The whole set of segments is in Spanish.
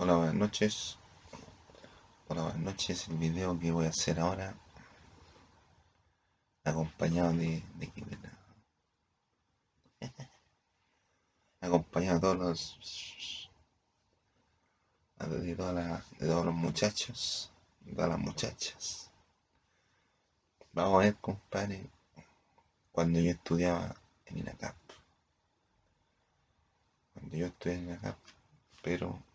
Hola, buenas noches. Hola, buenas noches. El video que voy a hacer ahora, acompañado de, de, acompañado de todos los de, todas las, de todos los muchachos, de todas las muchachas. Vamos a ver, compadre, cuando yo estudiaba en INACAP. Cuando yo estudié en INACAP, pero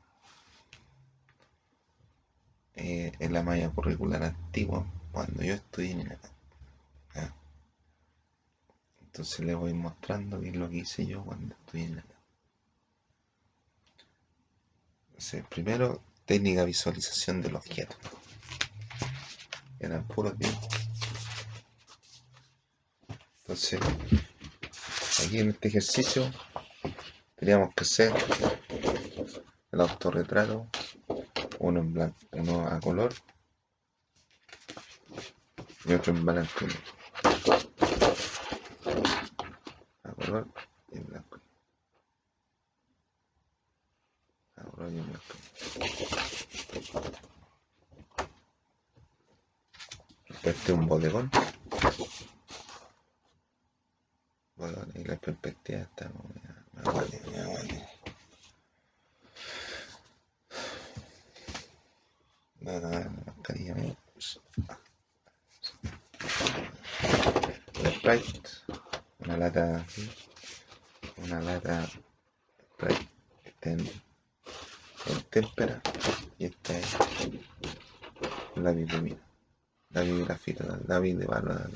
eh, en la malla curricular antigua cuando yo estudié en la Entonces le voy mostrando qué es lo que hice yo cuando estudié en la Entonces, primero, técnica visualización del objeto. Eran puros dibujos. Entonces, aquí en este ejercicio teníamos que hacer el autorretrato uno en blanco, uno a color y otro en blanco. A color y en blanco. A color y en blanco. Este un bodegón. Bodegón y la perspectiva está me vale, la mascarilla Sprite, una lata una lata Sprite en, en témpera y esta es la vitamina, la grafita, la de barba.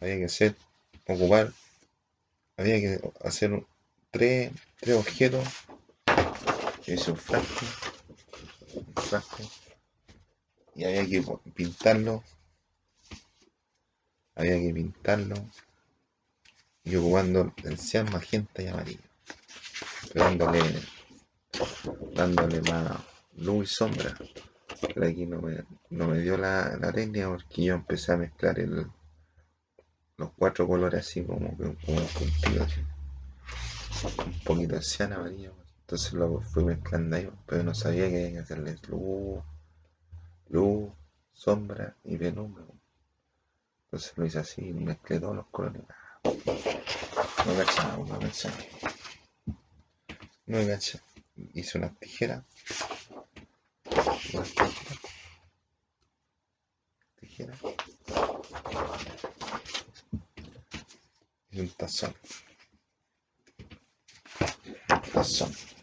Había que hacer, ocupar, había que hacer tres, tres objetos hice un frasco, un frasco, y había que pintarlo, había que pintarlo, y ocupando el cian, magenta y amarillo, dándole, dándole más luz y sombra. Pero aquí no me, no me dio la, la técnica porque yo empecé a mezclar el, los cuatro colores así como, como, como un poquito de cian amarillo entonces lo fui mezclando ahí, pero no sabía que había que hacerle luz, luz, sombra y penumbra. Entonces lo hice así, mezclé todos los colores. No cachaba, no cachaba. No cachaba. Hice una tijera. Una tijera. Y un tazón. Tazón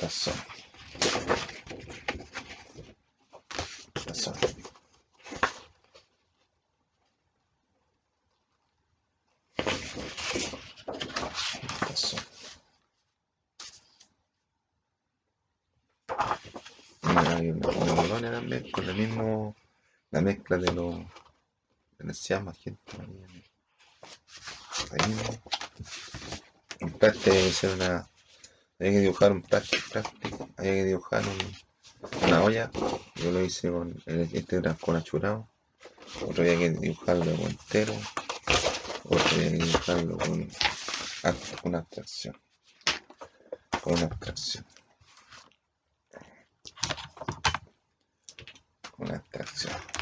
tazón. Tazón. Tazón. Hay una, también con el mismo la mezcla de los de la llama gente ahí mismo en parte es una había que dibujar un plástico, había que dibujar una olla, yo lo hice con este con achurado, otro había que dibujarlo entero, otro había que dibujarlo con una abstracción, con una abstracción. Con una abstracción.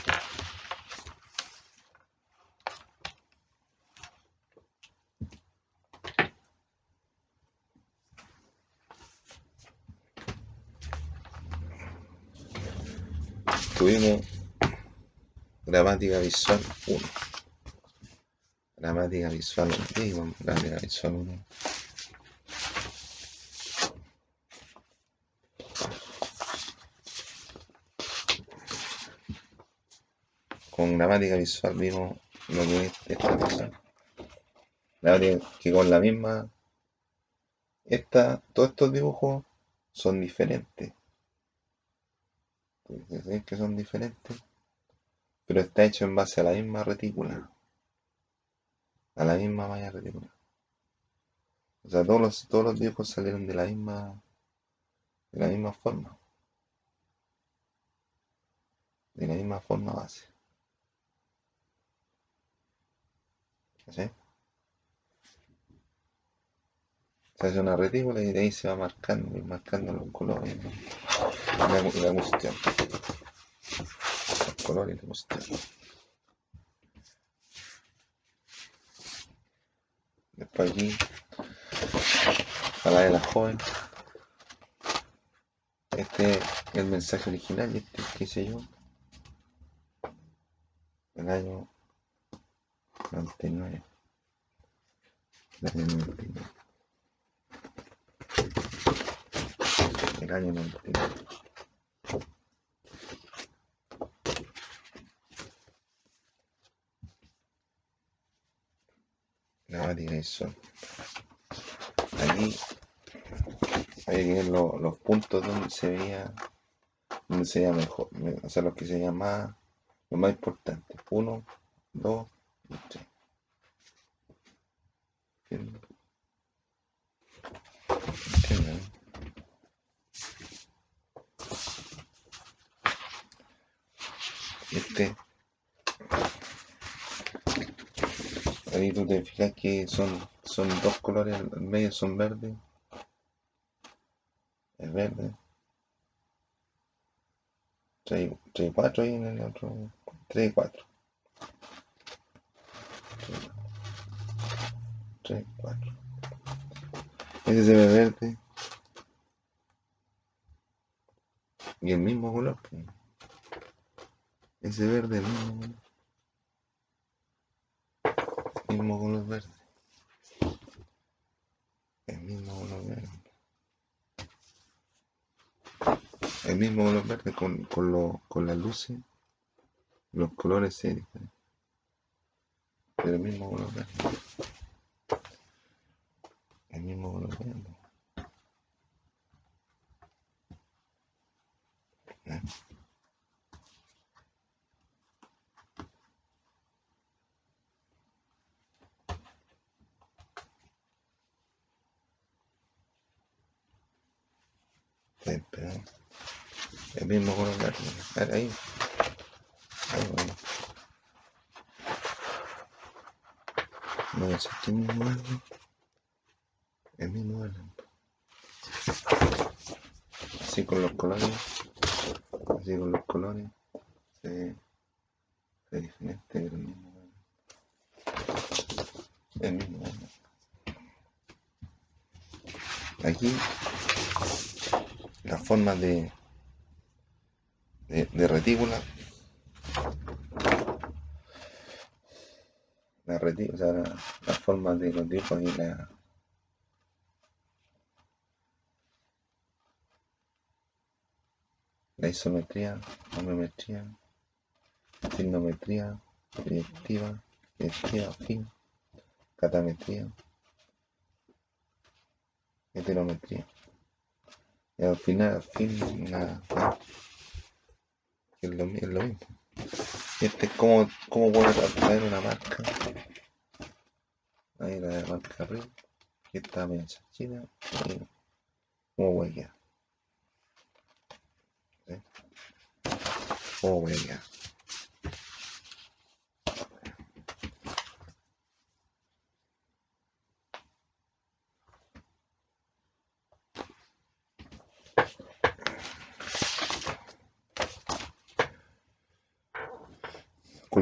Tuvimos gramática visual 1. Gramática visual 1. Gramática visual 1. Con gramática visual vimos lo que es esta cosa. Que con la misma. Esta, todos estos dibujos son diferentes que son diferentes, pero está hecho en base a la misma retícula, a la misma malla retícula. O sea, todos los, todos los dibujos salieron de la misma, de la misma forma, de la misma forma base. Se hace una retícula y de ahí se va marcando y marcando los colores la, la cuestión. Los colores la cuestión. Después aquí, para la de la joven. Este es el mensaje original y este, qué sé yo, el año 99. El año 99. Año 99. La variedad del sol. Aquí hay que ver lo- los puntos donde se veía, donde se veía mejor, me- o sea, los que se veían más, más importantes. Uno, dos y tres. ¿Entienden? ¿Entienden? Este, ahí tú te que son, son dos colores, al medio son verdes, es verde. Tres y cuatro ahí en el otro, y cuatro. Tres y cuatro. Ese se ve verde. Y el mismo color. pues. Ese verde, el mismo color. Mismo color verde. El mismo color verde. El mismo color verde con, con, lo- con las luces. Los colores se. Pero el mismo color verde. El mismo color verde. ¿eh? Pero el mismo verde. A ver, ahí. Ahí, bueno. No es el mismo verde. El mismo verde. Así con los colores. Así con los colores. Se ve, diferente, el mismo verde. El mismo verde. Aquí la forma de, de, retícula. La o sea, la, la forma de los dibujos y la, la isometría, homeometría, signometría, proyectiva, proyectiva, fin, catametría, heterometría. Y al final, al fin, una- es, lo, es lo mismo. Este es como, como poder traer una marca. Ahí la marca arriba. Y esta media china. Como huella. ¿sí? Como huella.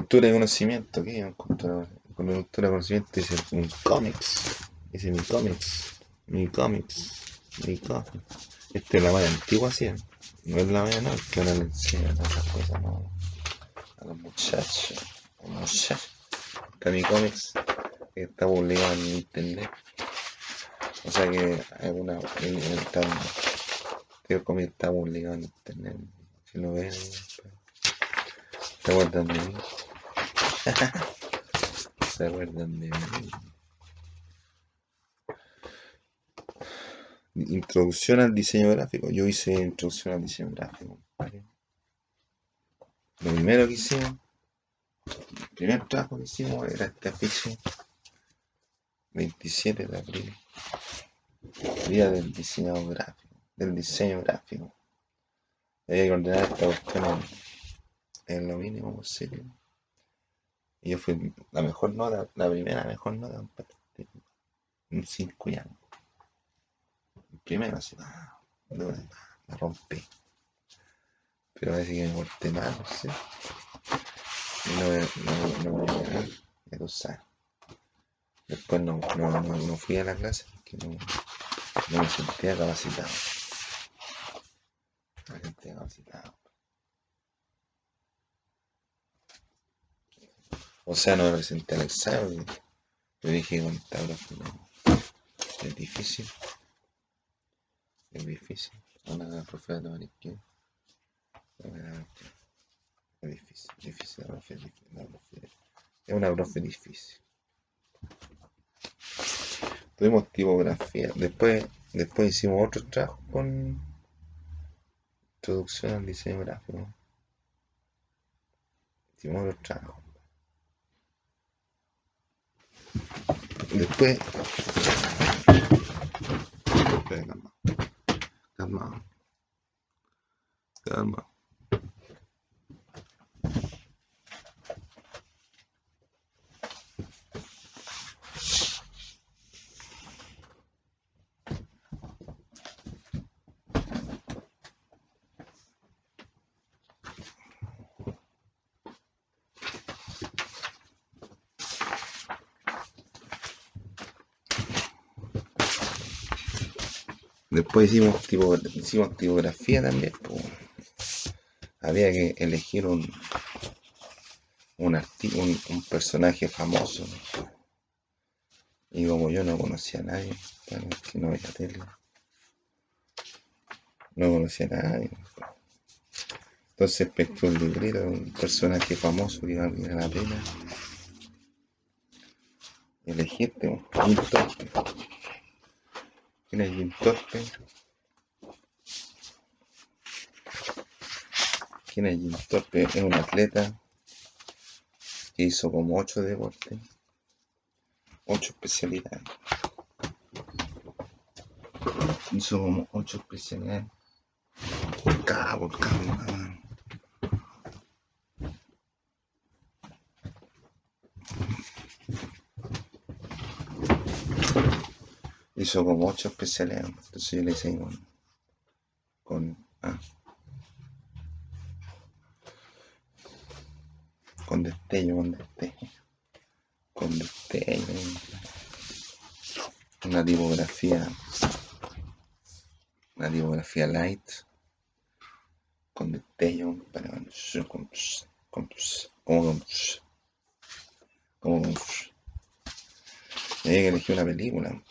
Cultura y conocimiento, ¿qué es cultura, cultura y conocimiento? Dice mi cómics, dice mi cómics, mi cómics, mi cómics. Esta es la más antigua, sí, no es la mía, no, que ahora le enseñan esas cosas, no, a los muchachos, a los muchachos. Esta mi cómics está publicado en internet, o sea que hay una, el, el, está, el cómic está publicado en internet, si lo ven, se acuerdan de mí. Se acuerdan de. Introducción al diseño gráfico. Yo hice introducción al diseño gráfico. Lo primero que hicimos, el primer trabajo que hicimos era este afiche 27 de abril, día del diseñador gráfico, del diseño gráfico. Había que ordenar esta cuestión en lo mínimo posible. Y yo fui la mejor nota, la primera mejor nota, un 5 y algo. primero, así, ah, la rompí. Pero parece que me corté mal, no sé. No, no, no a llegar, ya tú. Después no, no, no, fui a la clase porque no, no me sentía capacitado. No me sentía capacitado. O sea, no presenté el examen. Yo dije contágrafo, no. Es difícil. Es difícil. Una profe de. Es difícil, difícil la profe, la profe. Es una profe difícil. Tuvimos tipografía. Después, después hicimos otro trabajo con introducción al diseño gráfico. Hicimos otro trabajo. Después. Calma. Después hicimos, tipo, hicimos tipografía también. Había que elegir un, un, un, personaje famoso. Y como yo no conocía a nadie, no veía tele, no conocía a nadie. Entonces pesqué un librito de un personaje famoso que iba a la pena. Elegiste un ¿Quién es Jim Torpe? ¿Quién es Jim Torpe? Es un atleta que hizo como ocho deportes, ocho especialidades. Hizo como ocho especialidades. Por cada, por cada. Hizo como ocho especiales. Entonces yo le hice con. con ah, con destello, con destello. Con destello. Una tipografía. Una tipografía light. Con destello. Para, con, con, con, con. Como elegí una película.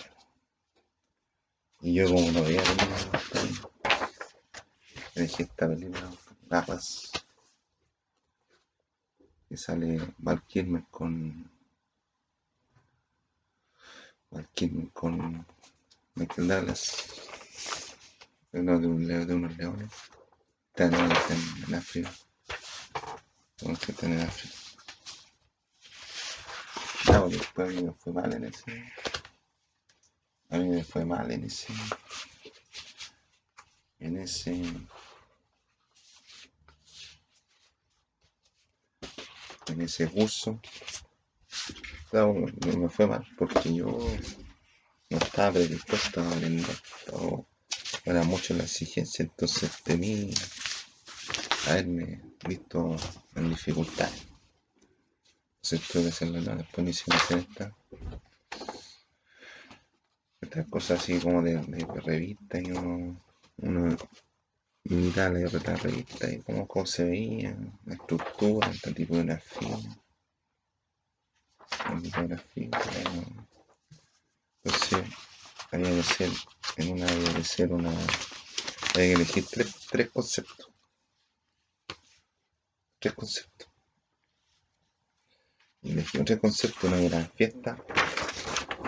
Y yo como no veía películas, elegí esta película, Garras, que sale Val con Val con Michael Douglas, uno de, un, de unos leones, están en, en, África, unos que están en África. No, después me fue mal en ese. A mí me fue mal en ese. En ese. En ese curso. Claro, me fue mal porque yo no estaba predispuesto a aprender. Era mucho la exigencia, entonces temí haberme visto en dificultades. Entonces tuve que hacerlo, después me hacer esta estas cosas así como de, de revista y uno, uno imita la revista y cómo, cómo se veía, la estructura, tipo de una La tipografía, bueno. Entonces, había que ser, en una había que ser una, había que elegir tres, tres conceptos. Tres conceptos. Y elegí tres conceptos, una gran fiesta,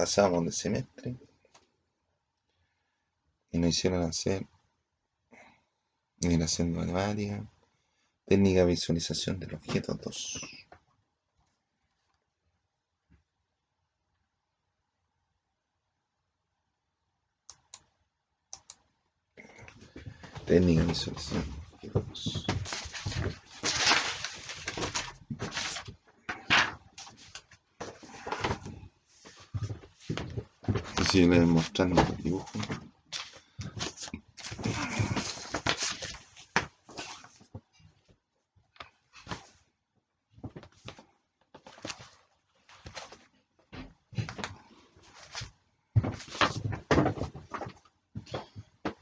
pasamos de semestre y nos hicieron hacer migración matemática, técnica de visualización del objeto 2. Técnica de visualización del objeto 2. Así le mostrando el dibujo.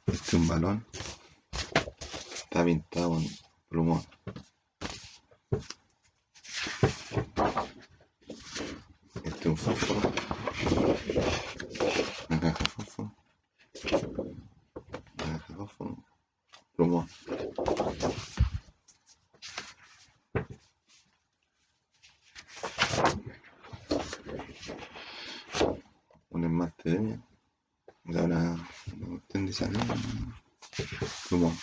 Este es un balón. Está pintado con plumón. Este es un fósforo. Una caja de fósforo. Una caja de fósforo. Plumón. Un esmalte de uña. O sea, una, una cuestión de esa plumón.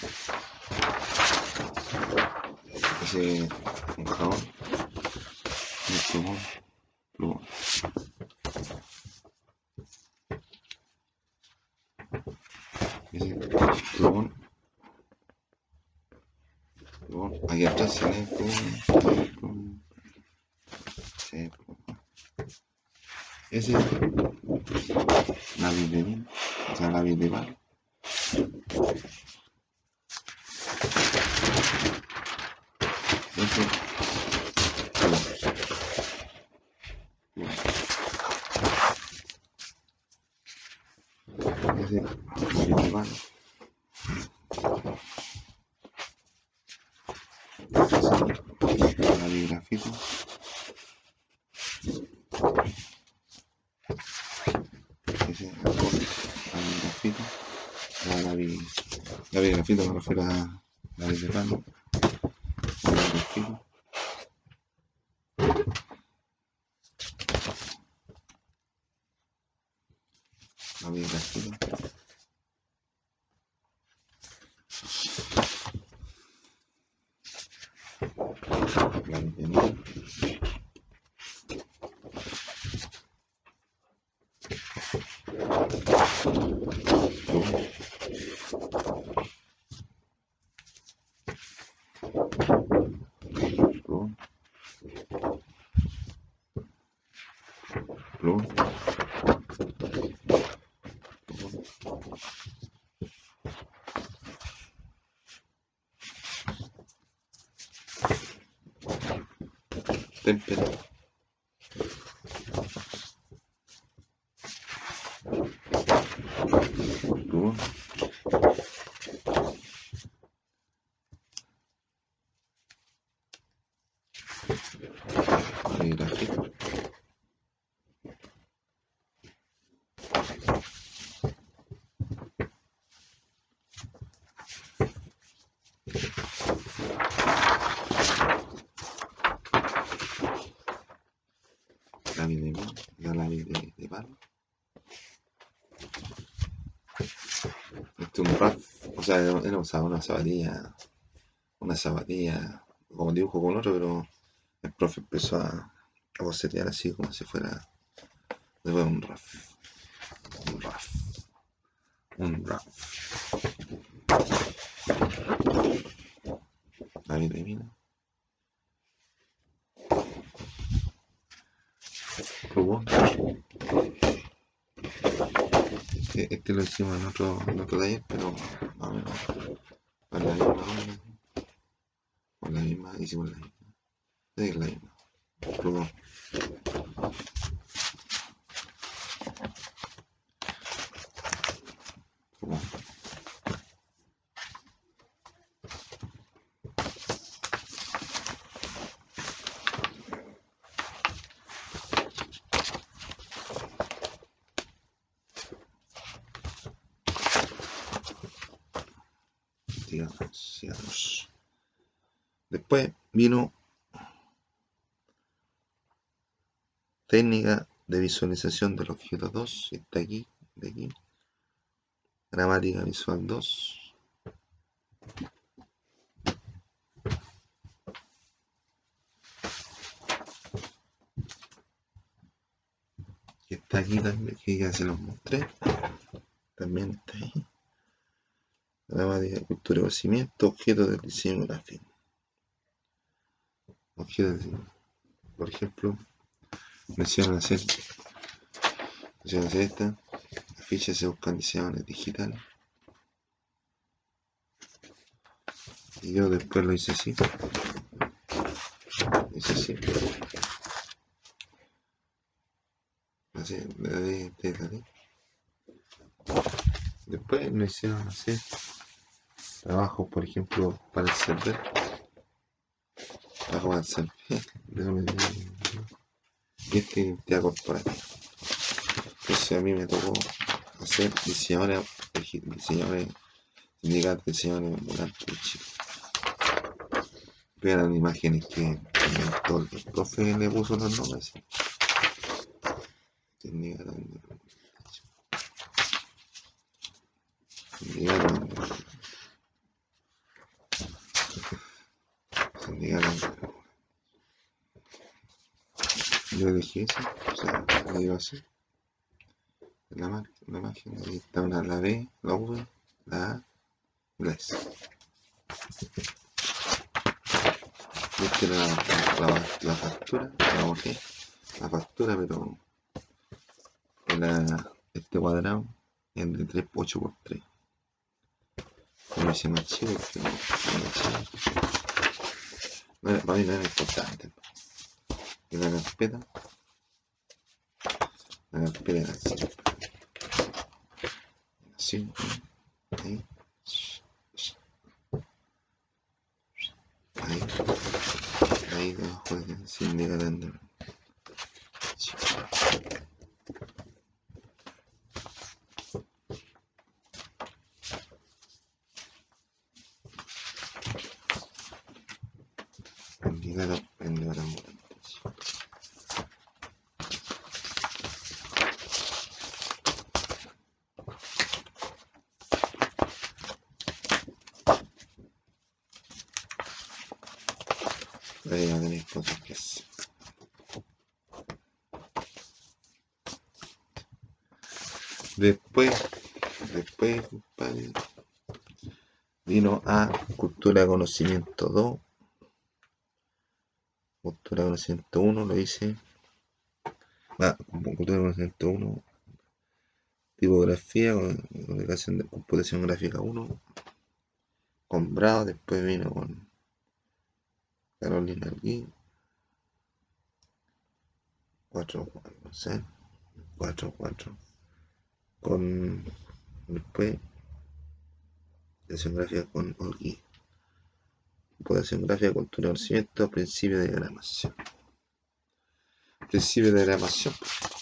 Ese es un jabón. Un plumón. Plumón. Ese plumón. Plumón. Aquí atrás se ve plumón. plumón. Sí, plumón. Ese lápiz de mina, o sea, lápiz de palo. Ese plumón. Plumón. Ese lápiz de palo. Ese lápiz de grafito. Ese lápiz de grafito. La lápiz, grafito me refiero a lápiz de palo. Lápiz de grafito. Lápiz de grafito. Lápiz de mina. Plumón. Plumón. Plumón. Plumón. Témpera. Plumón. Lápiz de grafito. Lápiz de mina, la lápiz de, de palo. Este es un raf, o sea, era usaba una zapatilla, una zapatilla como dibujo con otro, pero el profe empezó a, a bocetear así como si fuera después un raf, un raf, un raf. Lápiz de mina. Plumón. Este, este lo hicimos en otro, en otro taller, pero menos con la misma con la misma, la misma. La misma. Vino técnica de visualización del objeto 2, está aquí, de aquí. gramática visual 2. Que está aquí también, que ya se los mostré. También está ahí. Gramática, cultura y conocimiento, objeto del diseño gráfico. Diseño. Por ejemplo, mencionan hacer, hacer esta. Fichas se buscan diseñadores digitales. Y yo después lo hice así. Hice así. Así, te daré. Después me hicieron hacer trabajos, por ejemplo, para el server. El ver. Y este identidad corporativa. Entonces a mí me tocó hacer diseñadores, diseñadores, sindicatos, diseñadores ambulantes de Chile. Vean imágenes que inventó el profe le puso los nombres. Sindicato Eso, o sea, le digo así. La, la imagen, ahí está una, la B, la V, la A la S. Viste la, la, la factura, la bajé, la factura, pero la, este cuadrado es de 3 8 por 3 Como hice más chico, porque no, no para mí no era importante. Y la carpeta, la era así. Así, ahí, ahí, ahí de vendedor ambulante. Ahí va a tener cosas que hacer. Después, después, vino a Cultura Conocimiento 2. Cultura Conocimiento 1 lo hice. Ah, Cultura Conocimiento 1. Tipografía, comunicación de computación gráfica 1. Con Bravo, después vino con Carolina Alguín. 4, no sé. 4, 4. Con después computación gráfica con Olgui. Computación gráfica, cultura de conocimiento, principio de diagramación. Principio de diagramación,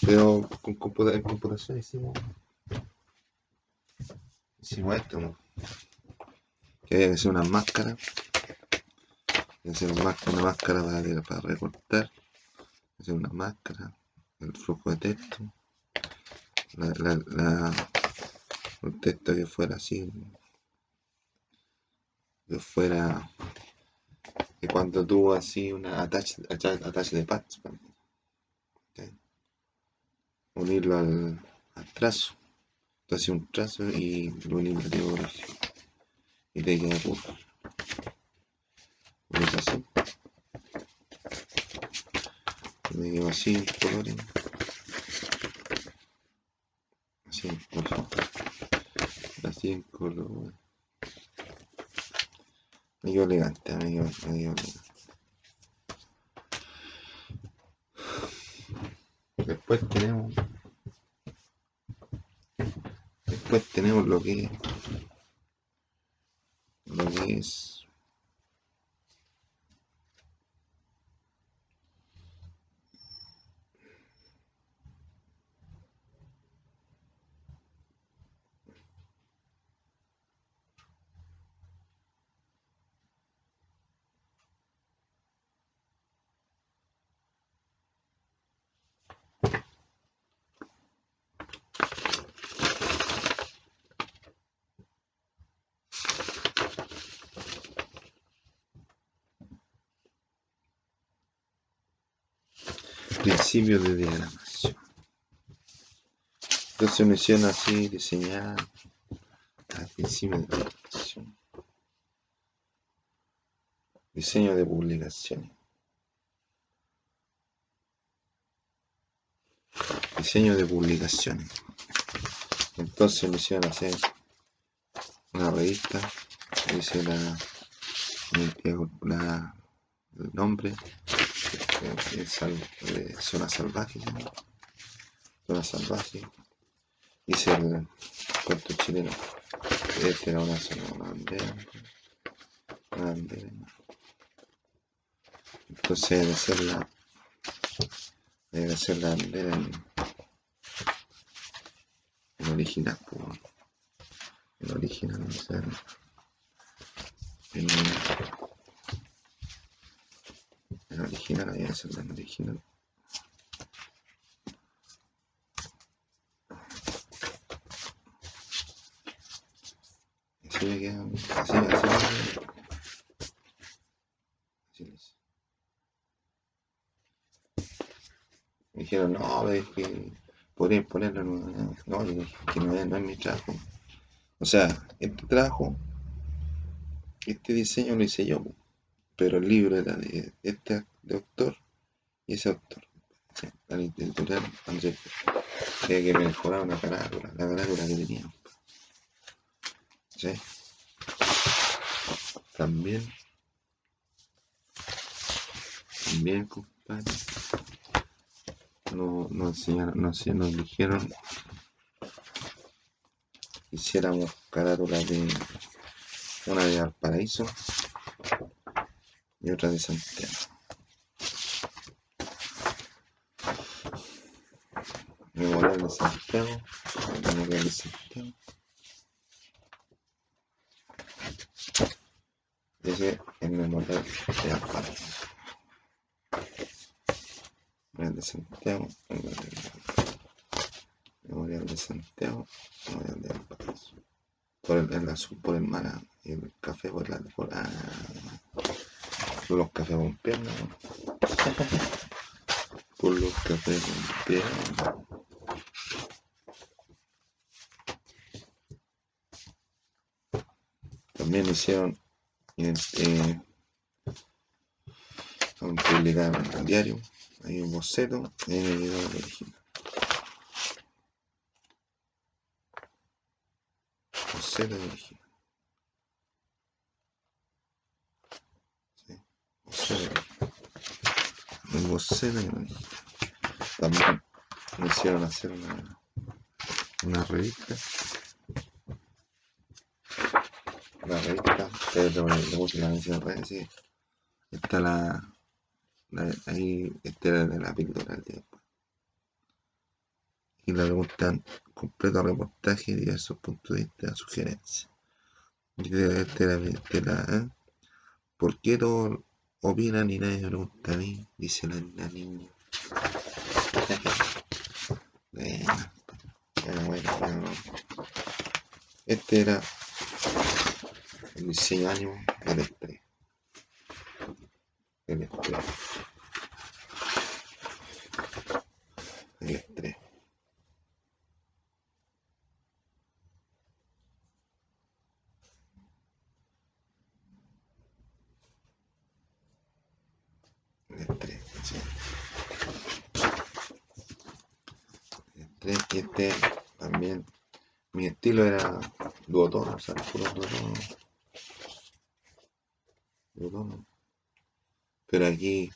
pero con computa- en computación hicimos, hicimos esto, ¿no? que que hacer una máscara, hacer una máscara, una máscara para, para recortar, una máscara, el flujo de texto, la, la, la- el texto que fuera así, que fuera que cuando tuvo así una attach, attach, de patch, unirlo al, al trazo, entonces un trazo y lo unimos a tipografía y te queda puro. Lo así, me quedó así en colores, así en colores, así en colores. Me elegante, me elegante. Después tenemos. Después tenemos lo que. Lo que es. De diagramación. Entonces me hicieron así diseñar al de diagramación. Diseño de publicaciones. Diseño de publicaciones. Entonces me hicieron hacer una revista, dice la, la el nombre, es, de zona salvaje, zona salvaje, dice el cuento chileno, este era una zona, una bandera, entonces debe ser la, debe ser la bandera en, en original, pues, en original, en, en original, ahí es el original. Así me queda, así, así. Así les. Me dijeron, no, es que podría ponerlo en una... No, yo dije que no no es mi trabajo. O sea, este trabajo, este diseño lo hice yo pero el libro era de este de autor y ese autor. La editorial Andrés. Quería que me mejorara una carátula, la carátula que tenía. ¿Sí? También, también, compadre, nos, nos enseñaron, nos, nos dijeron hiciéramos carátula de una de Valparaíso y otra de Santiago. De Santiago, Memorial de Santiago. Ese es Memorial de Amparo. Memorial de Santiago, Memorial de Santiago, Memorial de Amparo. Por el, el azul por el mar y el café por la por, ah, por los cafés con pierna. Por los cafés con pierna. También hicieron eh, publicaron en el diario, hay un boceto, y ahí me el original. Boceto de original. El boceto original. También me hicieron hacer una, una revista. La revista, ustedes le puse la mención sí. Está la, la ahí, este era de la píldora del tiempo. Y la preguntan completo reportaje y diversos puntos de vista, sugerencias. De la, de la, ¿eh? ¿Por qué todos opinan y nadie me pregunta a mí? Dice la, la niña. bueno, bueno, bueno. Este era el diseño ánimo del estrés. El estrés. El estrés. El estrés. El estrés y este también. Mi estilo era duotono, o sea, puro Pero aquí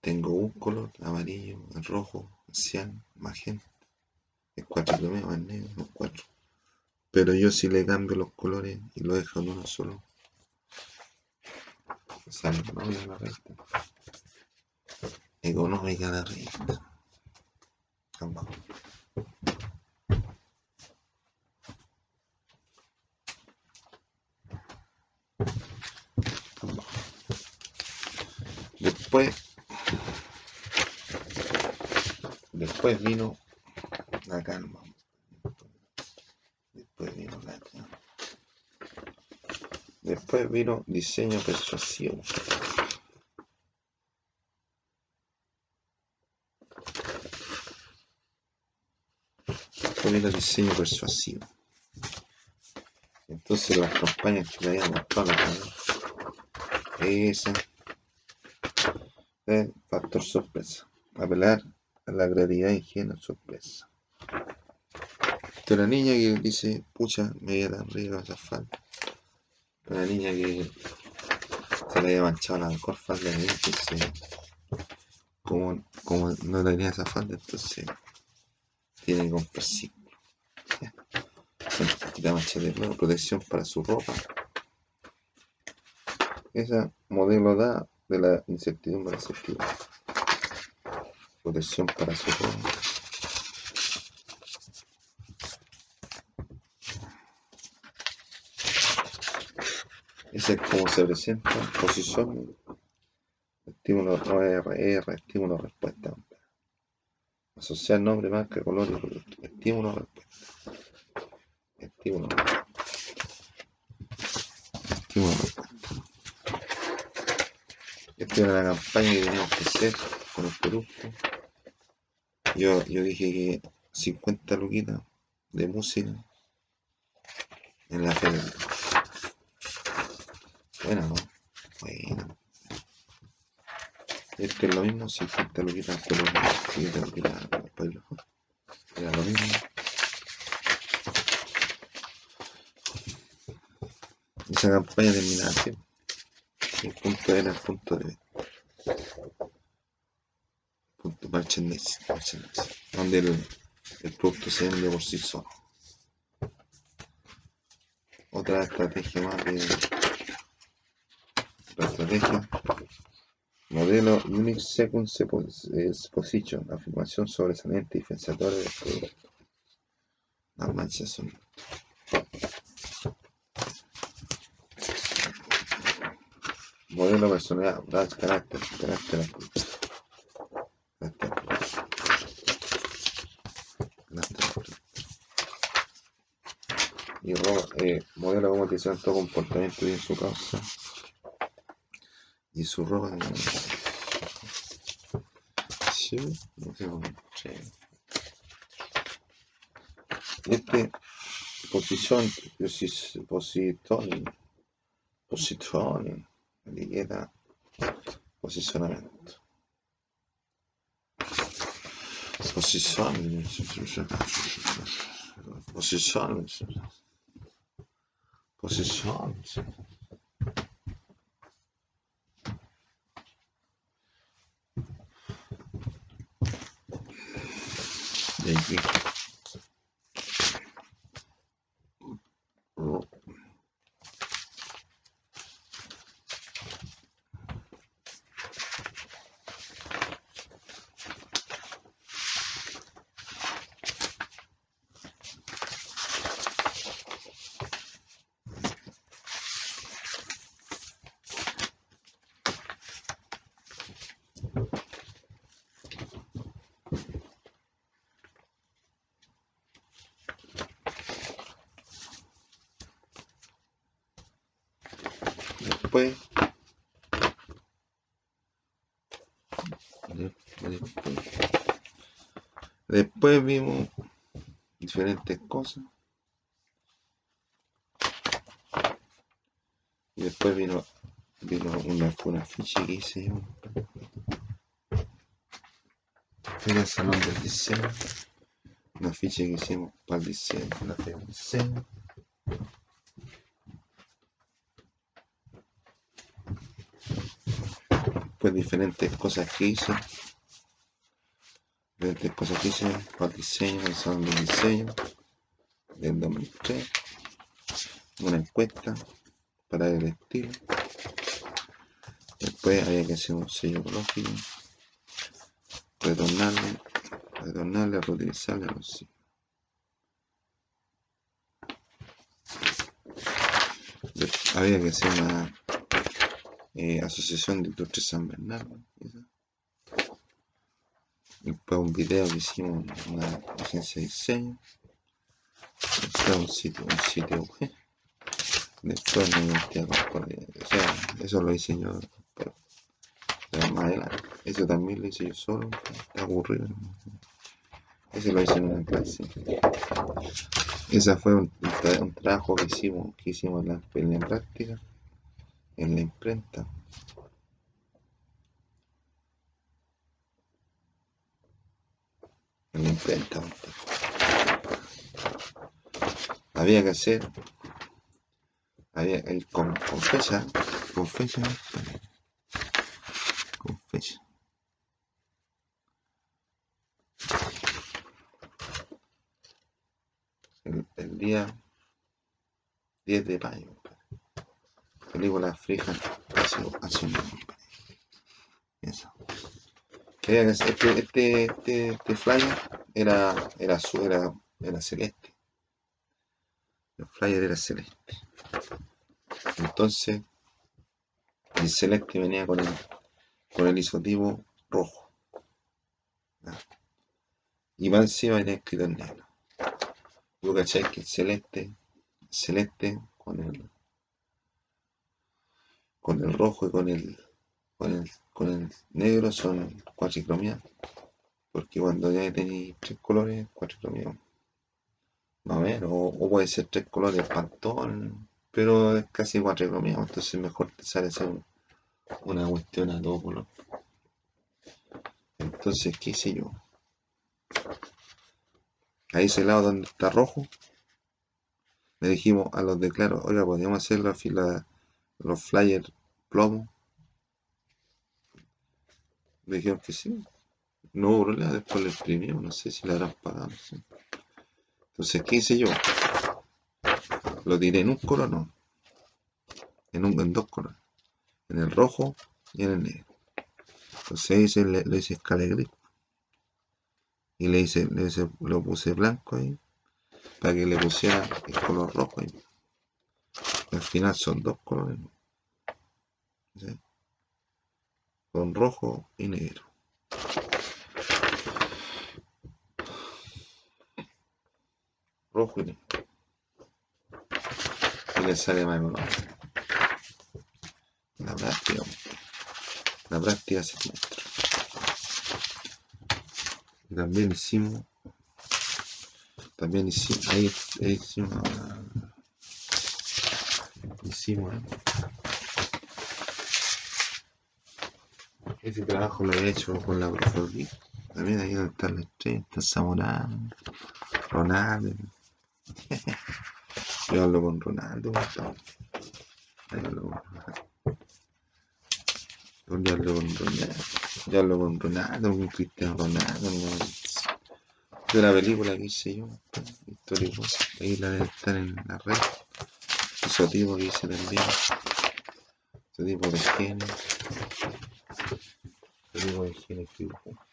tengo un color, amarillo, rojo, cian, magenta. El 4 primero, el negro, el 4. Pero yo si le cambio los colores y lo dejo en uno solo, sale económica la revista. Económica la revista. después, después vino la calma. Después vino la calma. Después vino diseño persuasivo. Después vino diseño persuasivo. Entonces las campañas que le habíamos mostrado, esas es factor sorpresa. Apelar a la creatividad ingenua sorpresa. Esta es la niña que dice, pucha, me voy a dar arriba esa falda. Una niña que se le había manchado la mejor falda de entonces como, no tenía esa falda, entonces tiene que comprarse quita mancha de nuevo, protección para su ropa. Esa modelo da de la incertidumbre a la certidumbre. Protección para su. Ese es como se presenta, posición, estímulo ORR, estímulo respuesta. Asociar nombre, marca, color y producto. Estímulo respuesta. Estímulo respuesta. Esta era la campaña que teníamos que hacer con el producto. Yo, yo dije que 50 luquitas de música en la feria. Bueno, ¿no? Bueno. Esto es lo mismo, 50 luquitas por 50 luquitas lo Era lo mismo. Esa campaña terminaba así. El punto era el punto de punto merchandising donde el, el producto se vende por sí solo. Otra estrategia más de la estrategia modelo Unique Sequence Position, afirmación sobresaliente y diferenciadora del producto. Las manchas son modelo personalidad, carácter, carácter, carácter, carácter. Y roba, eh, modelo como utilizar todo comportamiento y en su causa y su ropa sí, no tengo este posición posición posición etiqueta posicionamiento posición posición posición Thank you. Después, después, vimos diferentes cosas y después vino vino una, una ficha que hice. En el salón del diseño una ficha que hicimos para el diseño, la diseño diferentes cosas que hice. Diferentes cosas que hice para diseño, el salón del diseño del 2003 una encuesta para el estilo. Después había que hacer un sello ecológico retornarle retornarle, reutilizarle a los había que hacer una eh, Asociación de Industria San Bernardo. Después un video que hicimos en una agencia de diseño. Después un sitio, un sitio web. Después una identidad corporativa. O sea, eso lo hice yo, pero, pero más adelante. Eso también lo hice yo solo. Está aburrido. Ese lo hice en una clase. Ese fue un, un, trabajo que hicimos, que hicimos en la, en la práctica, en la imprenta. En la imprenta. Había que hacer, había el con, con fecha, con el, día 10 de mayo. Película fija hace, un año. Eso. Este, este, este, este flyer era, era, era, era celeste. El flyer era celeste. Entonces, el celeste venía con el, con el isotipo rojo. Y va encima venía escrito en negro. Tú cachai que el celeste, celeste con el, con el rojo y con el, con el, con el negro son cuatricromía. Porque cuando ya tenéis tres colores, cuatricromía. Más o menos, o, puede ser tres colores pantón, pero es casi cuatricromía. Entonces mejor te sale hacer una cuestión a dos color. Entonces, ¿qué hice yo? a ese lado donde está rojo, le dijimos a los de claro, oiga, podríamos hacer la fila, los flyers plomo. Dijeron que sí. No hubo problema, después le imprimimos, no sé si le habrán pagado. Entonces, ¿qué hice yo? Lo tiré en un color, no. En, un, en dos colores. En el rojo y en el negro. Entonces hice, le, le hice escala gris y le hice, le hice, lo puse blanco ahí para que le pusiera el color rojo ahí. Al final son dos colores con rojo y negro. Rojo y negro. Y le sale más económico la práctica la práctica se muestra. También hicimos también hicimos ahí, hicimos hicimos ese trabajo lo he hecho con la profe también ahí donde está la estrella está Ronaldo. Yo hablo con Ronaldo ahí hablo con Ronaldo. Yo hablo con Ronaldo. Yo hablo con Ronaldo, con Cristiano de la película que hice yo, histórico, ahí la debe estar en la red. Ese tipo que hice también, ese tipo de genes, ese tipo de que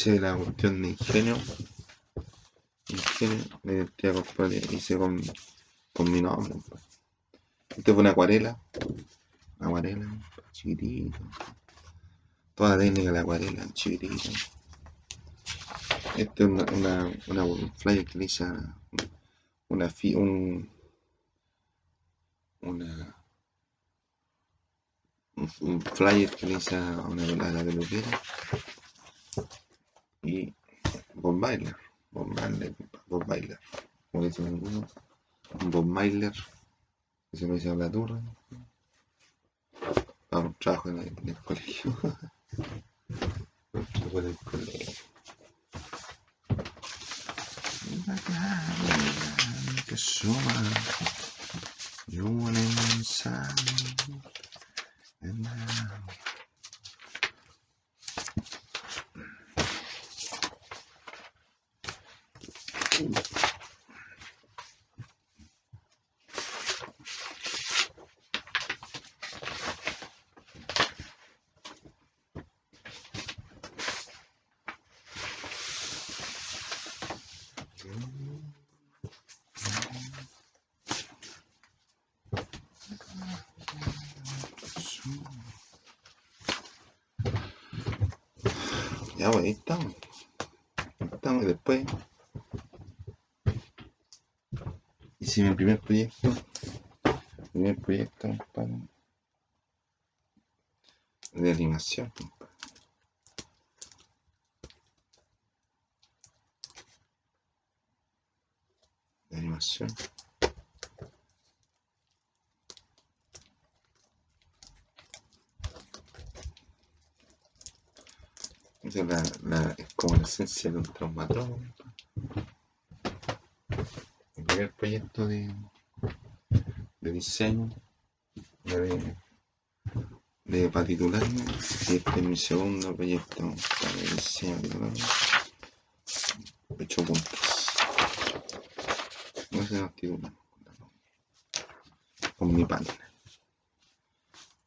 hice la cuestión de ingenio. Ingenio de identidad corporal. Hice con, con mi nombre. Este fue una acuarela. Acuarela, chiquitito. Toda la técnica la acuarela, chiquitito. Este es una, una, una, un flyer que hice una, fi, un, una, un, flyer que le hice a, una, a la peluquera y Bob Myler, Bob Myler, Bob Myler, como dicen algunos, Bob Myler, que se me dice la turra, vamos, trabajo en el, en el colegio, trabajo en el colegio. Que suma, you want inside, and Compadre. De animación. Esa es, la, la- es como la esencia de un traumatólogo. Mi primer proyecto de, de diseño de, de, para titularme y este es mi segundo proyecto para diseño de titularme. Ocho puntos. No se nos titula. Con mi página.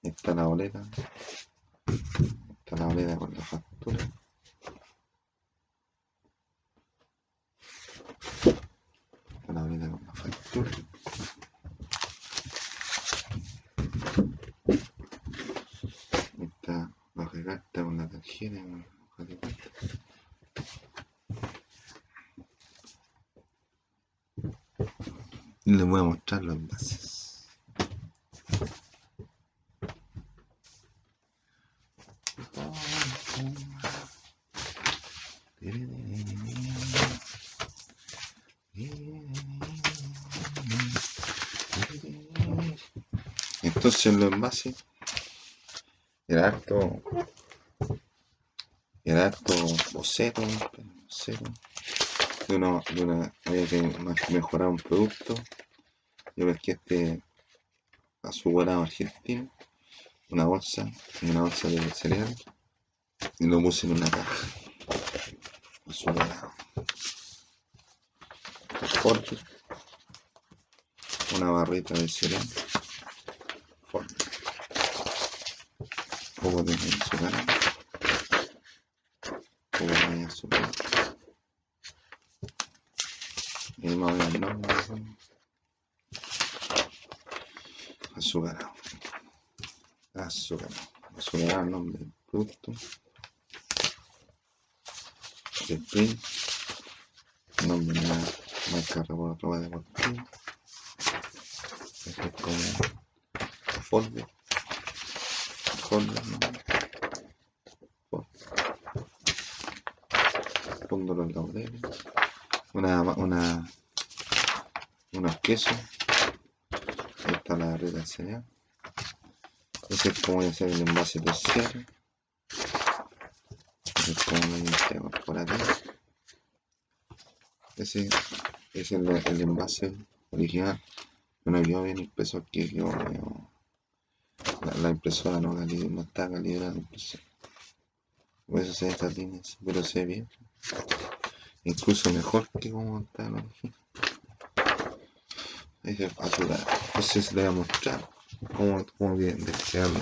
Está la boleta. Está la boleta con la factura. Está la regata con la tarjeta. con la hoja de cuenta. Y les voy a mostrar los envases. Entonces los envases era harto era harto boceto, boceto de una, de una había que mejorar un producto. Yo pesqué este azucarado argentino, una bolsa, una bolsa de cereal y lo puse en una caja. Azucarado. Forte. Una barrita de cereal. Forte. Un poco de azucarado. Un poco de azúcar. Y más o menos el nombre. ¿no? Azucarado. Azucarado. Azucarado el nombre del producto. De print. Nombre de la marca ropa ropa deportiva. Ese es como folder. Folder, ¿no? Fondo los laureles. Una, una, unos quesos. Ahí está la red de cereal. Ese es como voy a hacer el envase terciario. Es la identidad corporativa. Ese es el, el envase original. Bueno, yo bien impreso aquí, yo veo- la, la impresora no, no está calibrada. Por eso se estas líneas, pero se ve bien. Incluso mejor que como está la original. Se azulado. Entonces le voy a mostrar cómo, cómo vienen de crearlo.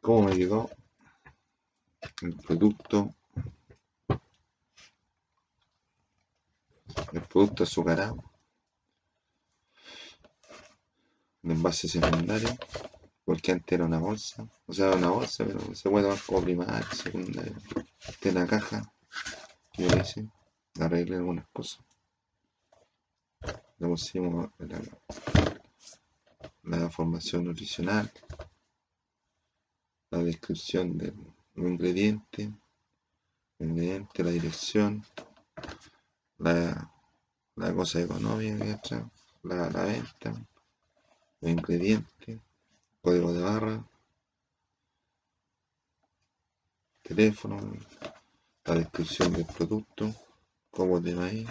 cómo me llegó el producto el producto azucarado secundario porque antes era una bolsa o sea una bolsa pero se puede tomar como primario secundario de la caja que yo le hice arreglé algunas cosas. Le pusimos la, la formación nutricional la descripción del ingrediente, el la dirección, la, la cosa económica la venta, los ingredientes, código de barra, teléfono, la descripción del producto, cómo de maíz,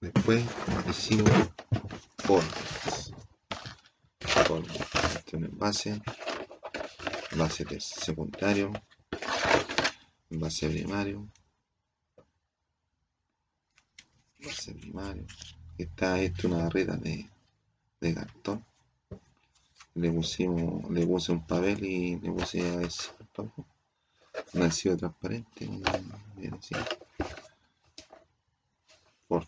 Después hicimos formas. Formas. Este es un envase, envase secundario, envase primario, primario. Está esto una barrera de, de cartón. Le pusimos, le puse un papel y le puse a ese papel. Un adhesivo transparente. Bien. Por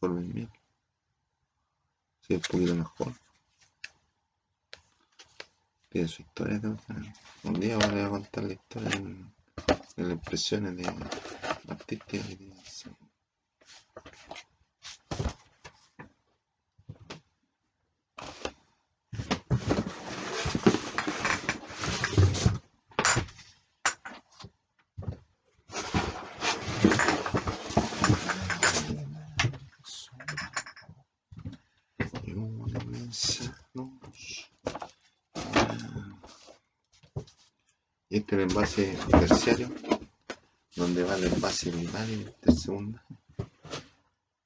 por mil. Sí, un poquito mejor. Tiene su historia también. Un día voy a contar la historia en, en las impresiones de artísticas que tiene. sí. Y una inmensa luz. Y este es el envase terciario, donde va el envase primario y el segundo.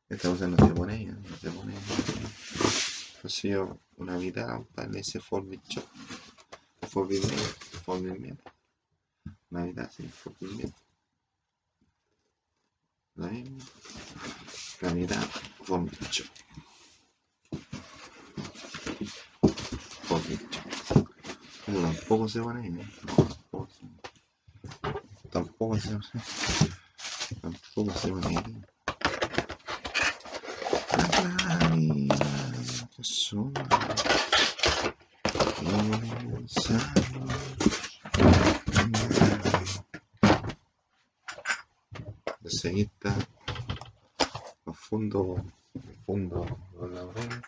Esta cosa no se pone no se pone. Entonces yo una mitad para ese Forbit Shop, Meal. Una mitad sí, Forbit Meal. La misma. La mitad Forbit Shop. Forbit Shop. Tampoco se pone ¿no? Tampoco se Tampoco se Tampoco. La vida que son está los fondos, el fondo de los laureles.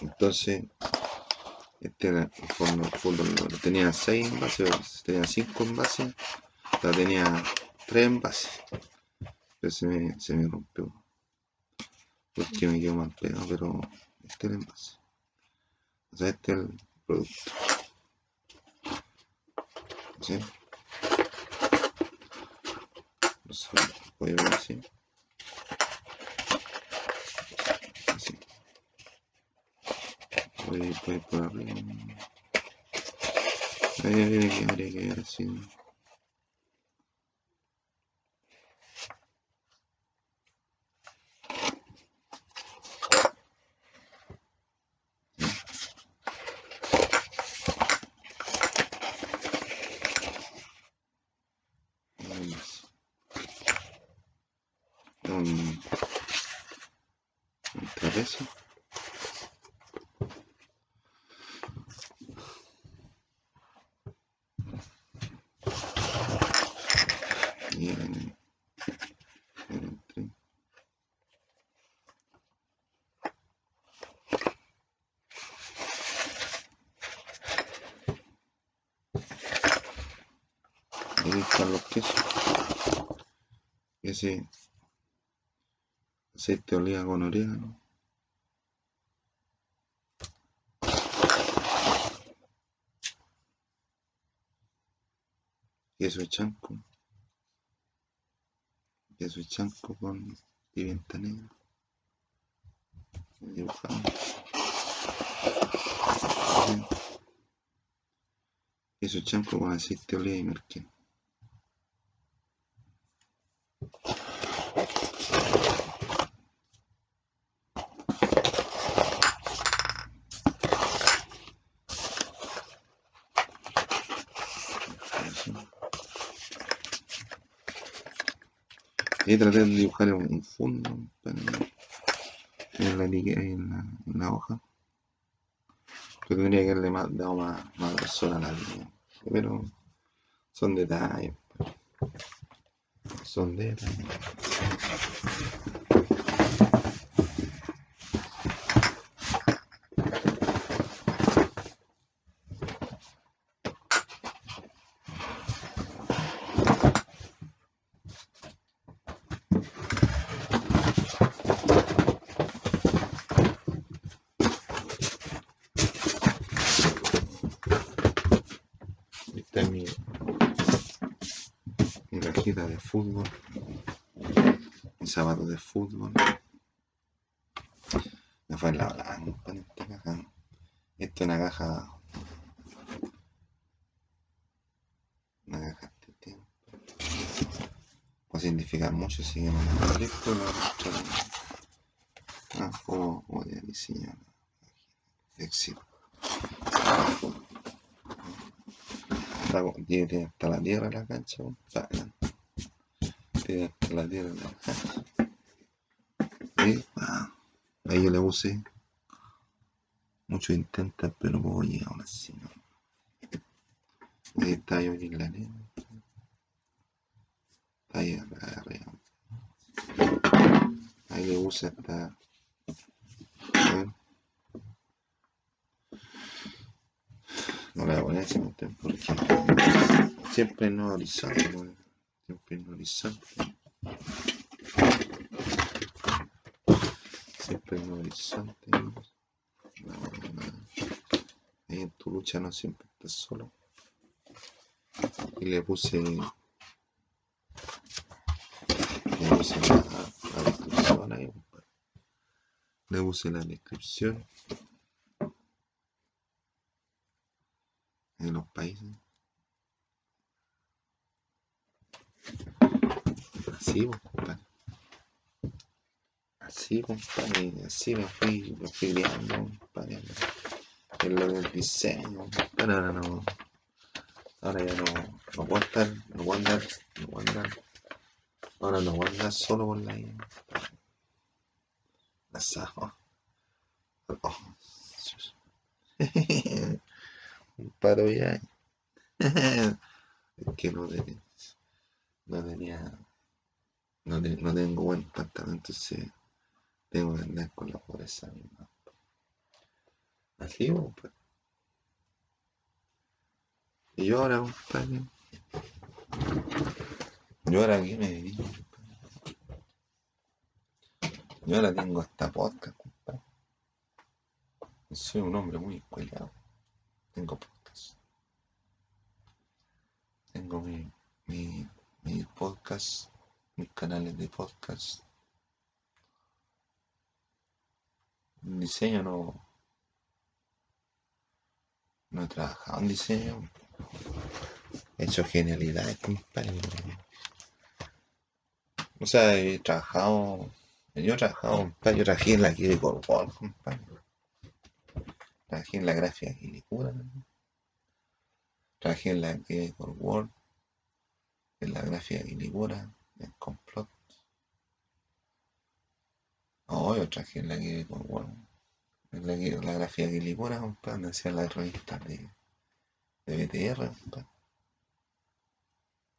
Entonces, este era el fondo, el fondo de los laureles. tenía 6 envases, tenía 5 envases, la tenía 3 envases. Pero se me, se me rompió. Porque me quedó mal pegado, pero este es el envase. O sea, este es el producto. ¿Sí? No sé, voy a ver así. Así. Por arriba. Ahí habría que, así. Es. Un, un trapecio. Y en, en el tren. Ahí están los quesos. Ese aceite de oliva con orégano. Queso chanco. Queso chanco con pimienta negra. Queso chanco con aceite de oliva y merquén. Y traté de dibujar un fondo en la, en en la hoja. Que tendría que haberle dado más, más a la línea. Pero son detalles. pues. Son detalles. De fútbol, mi zapato de fútbol. Me fue en la blanca con esta caja. Esta es una caja. Una caja de tiempo. Puede significar mucho, así que no me lo voy a. Éxito. Tiene hasta la tierra la cancha, hasta la la cancha. Y, ah, ahí yo le puse mucho intenta pero no llegar aún así. ¿no? Ahí está yo en la arena. Ahí arriba. Ahí le puse hasta. No le voy a poner porque siempre en horizonte, ¿no? Horizonte. Siempre en horizonte. No, no, en tu lucha no siempre estás solo. Y le puse. Le puse la, la descripción ahí. Le puse la descripción. en los países. Así, pues, compadre. Así, compadre. Así me fui, me fui criando, compadre. En lo del diseño. Ahora no. Ahora ya no. No puedo. No puedo. No puedo. Ahora no puedo solo con la IA. La sajo. Oh. un paro ya. es que no tenía, no tenía, no, no tengo buen pantalón, entonces tengo que andar con la pobreza misma. Así, compadre. Y yo ahora, compadre, yo ahora aquí me dedico. Yo ahora tengo hasta podcast, compadre. Soy un hombre muy escuelado. Tengo podcast. Tengo mi, mi, mi podcast, mis canales de podcast. En diseño no, no he trabajado en diseño. He hecho genialidades, compadre. O sea, he trabajado. Yo he trabajado, compadre. Yo trabajé en la Chemical World, compadre. Trabajé en la gráfica Quilicura. Trabajé en la Chemical World. En la gráfica Quilicura. En Complot. Oh, yo trabajé en la Chemical World. En la, la gráfica Quilicura, compadre. Donde hacían las revistas de, de BTR, compadre.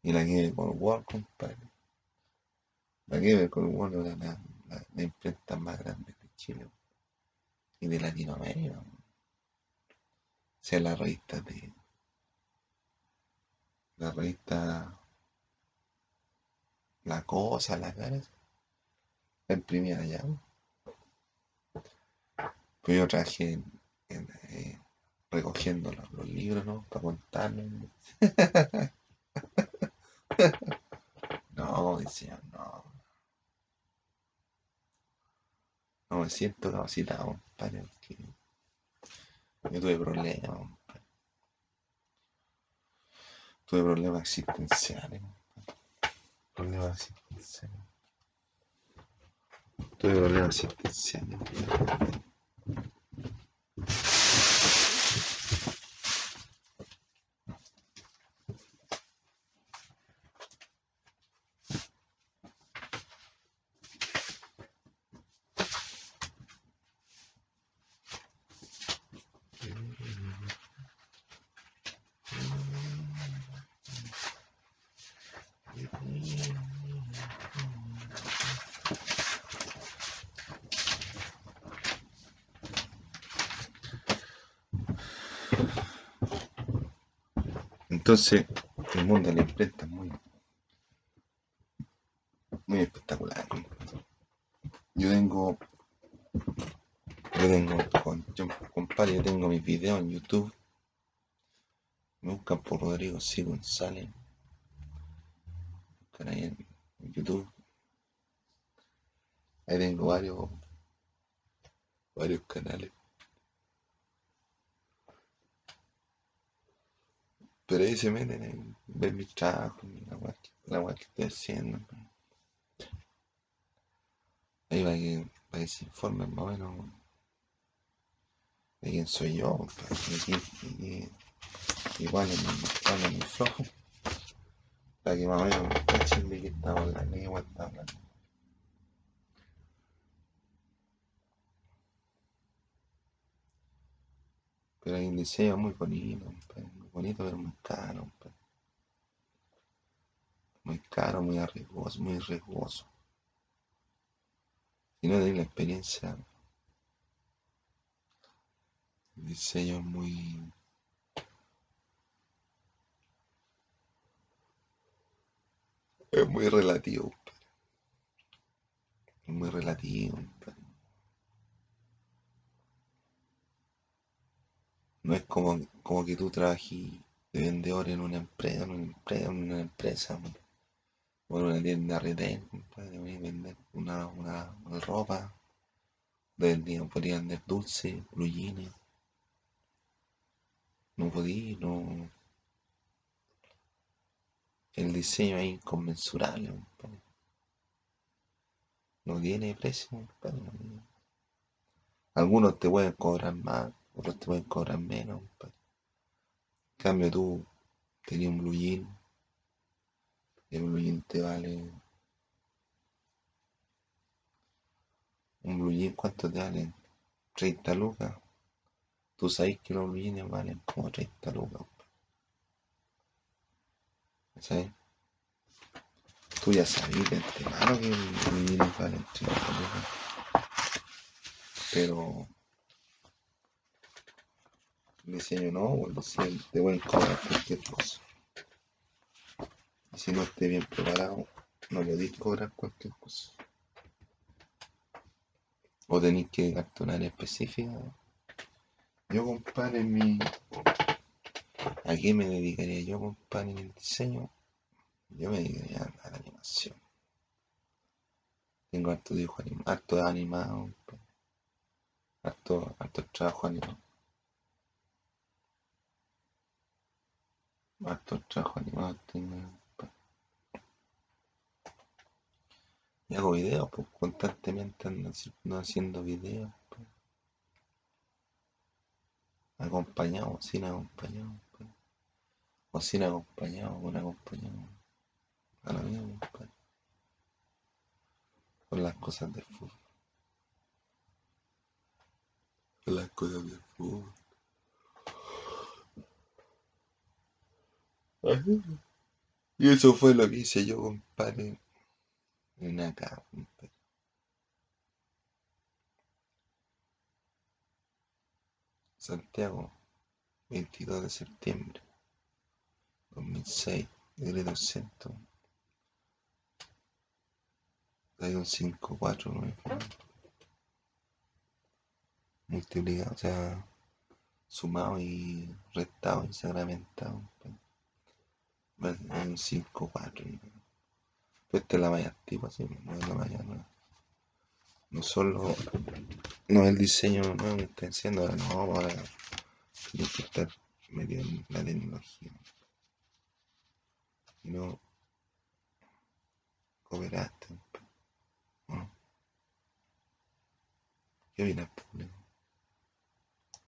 Y la Chemical World, compadre. La Chemical World era la, la, la imprenta más grande de Chile y de Latinoamérica. O sea, la revista de. La revista. La Cosa, la cara. Allá. ¿no? Pues yo trabajé en, en, eh, recogiendo los, los libros, ¿no? Para contarlos. No, decía, no. No me siento capacitado, compadre, porque yo tuve problemas, compadre. Tuve problemas existenciales, compadre. Problemas existenciales. той варіант 57. Entonces, el mundo de la imprenta es muy, muy espectacular. Yo tengo, yo tengo, con, compadre, yo tengo mis videos en YouTube. Me buscan por Rodrigo C. González. buscan ahí en YouTube. Ahí tengo varios, varios canales. Pero ahí se meten en ver mi trabajo, la guay, la que estoy haciendo. Ahí va que, para que se informen más o menos de quién soy yo, y, igual en mi, mi flojo, para que más o menos cachen de qué estamos hablando, de qué estamos hablando. Pero hay un diseño muy bonito, muy bonito, pero muy caro. Muy caro, muy arriesgoso, muy riesgoso. Si no tenéis la experiencia, el diseño es muy... Es muy relativo. Muy relativo. No es como, como que tú trabajes de vendedor en una empresa, en una empresa, en una, empresa, o en una tienda retail, puedes vender una, una, una ropa, podría vender dulces, blue no podía, no. El diseño es inconmensurable, no tiene precio, algunos te pueden cobrar más, otros te pueden cobrar menos. En cambio tú tenías un blue jean, y el blue jean te vale... Un blue jean, ¿cuánto te vale? 30 lucas. Tú sabes que los blue jeans valen como 30 lucas. ¿Sabes? Tú ya sabes de antemano que los blue jeans valen 30 lucas. Pero diseño no, o el diseño te pueden cobrar cualquier cosa. Y si no esté bien preparado, no podéis cobrar cualquier cosa. O tenéis que área específica. Yo, compadre, mi. ¿A qué me dedicaría yo, compadre, en el diseño? Yo me dedicaría a la animación. Tengo harto dibujo animado, harto animado, harto, harto trabajo animado. Harto trabajo animado tengo. Y hago videos, pues constantemente ando haciendo videos. Pues. Acompañado, sin acompañado. O sin acompañado, con acompañado. A la misma, pues. Con las cosas del fútbol. Con las cosas del fútbol. Y eso fue lo que hice yo, compadre, en acá, compadre. Santiago, 22 de septiembre 2006, decreto centro. Hay un 5, 4, 9. Multiplicado, o sea, sumado y restado y sacramentado un 5, 4. Pues esta es la malla antigua, sí, no es la malla. No solo, no el diseño nuevo que está haciendo, no, ahora tiene que estar medio en la tecnología. Y no cooperaste. ¿no? ¿Qué al público?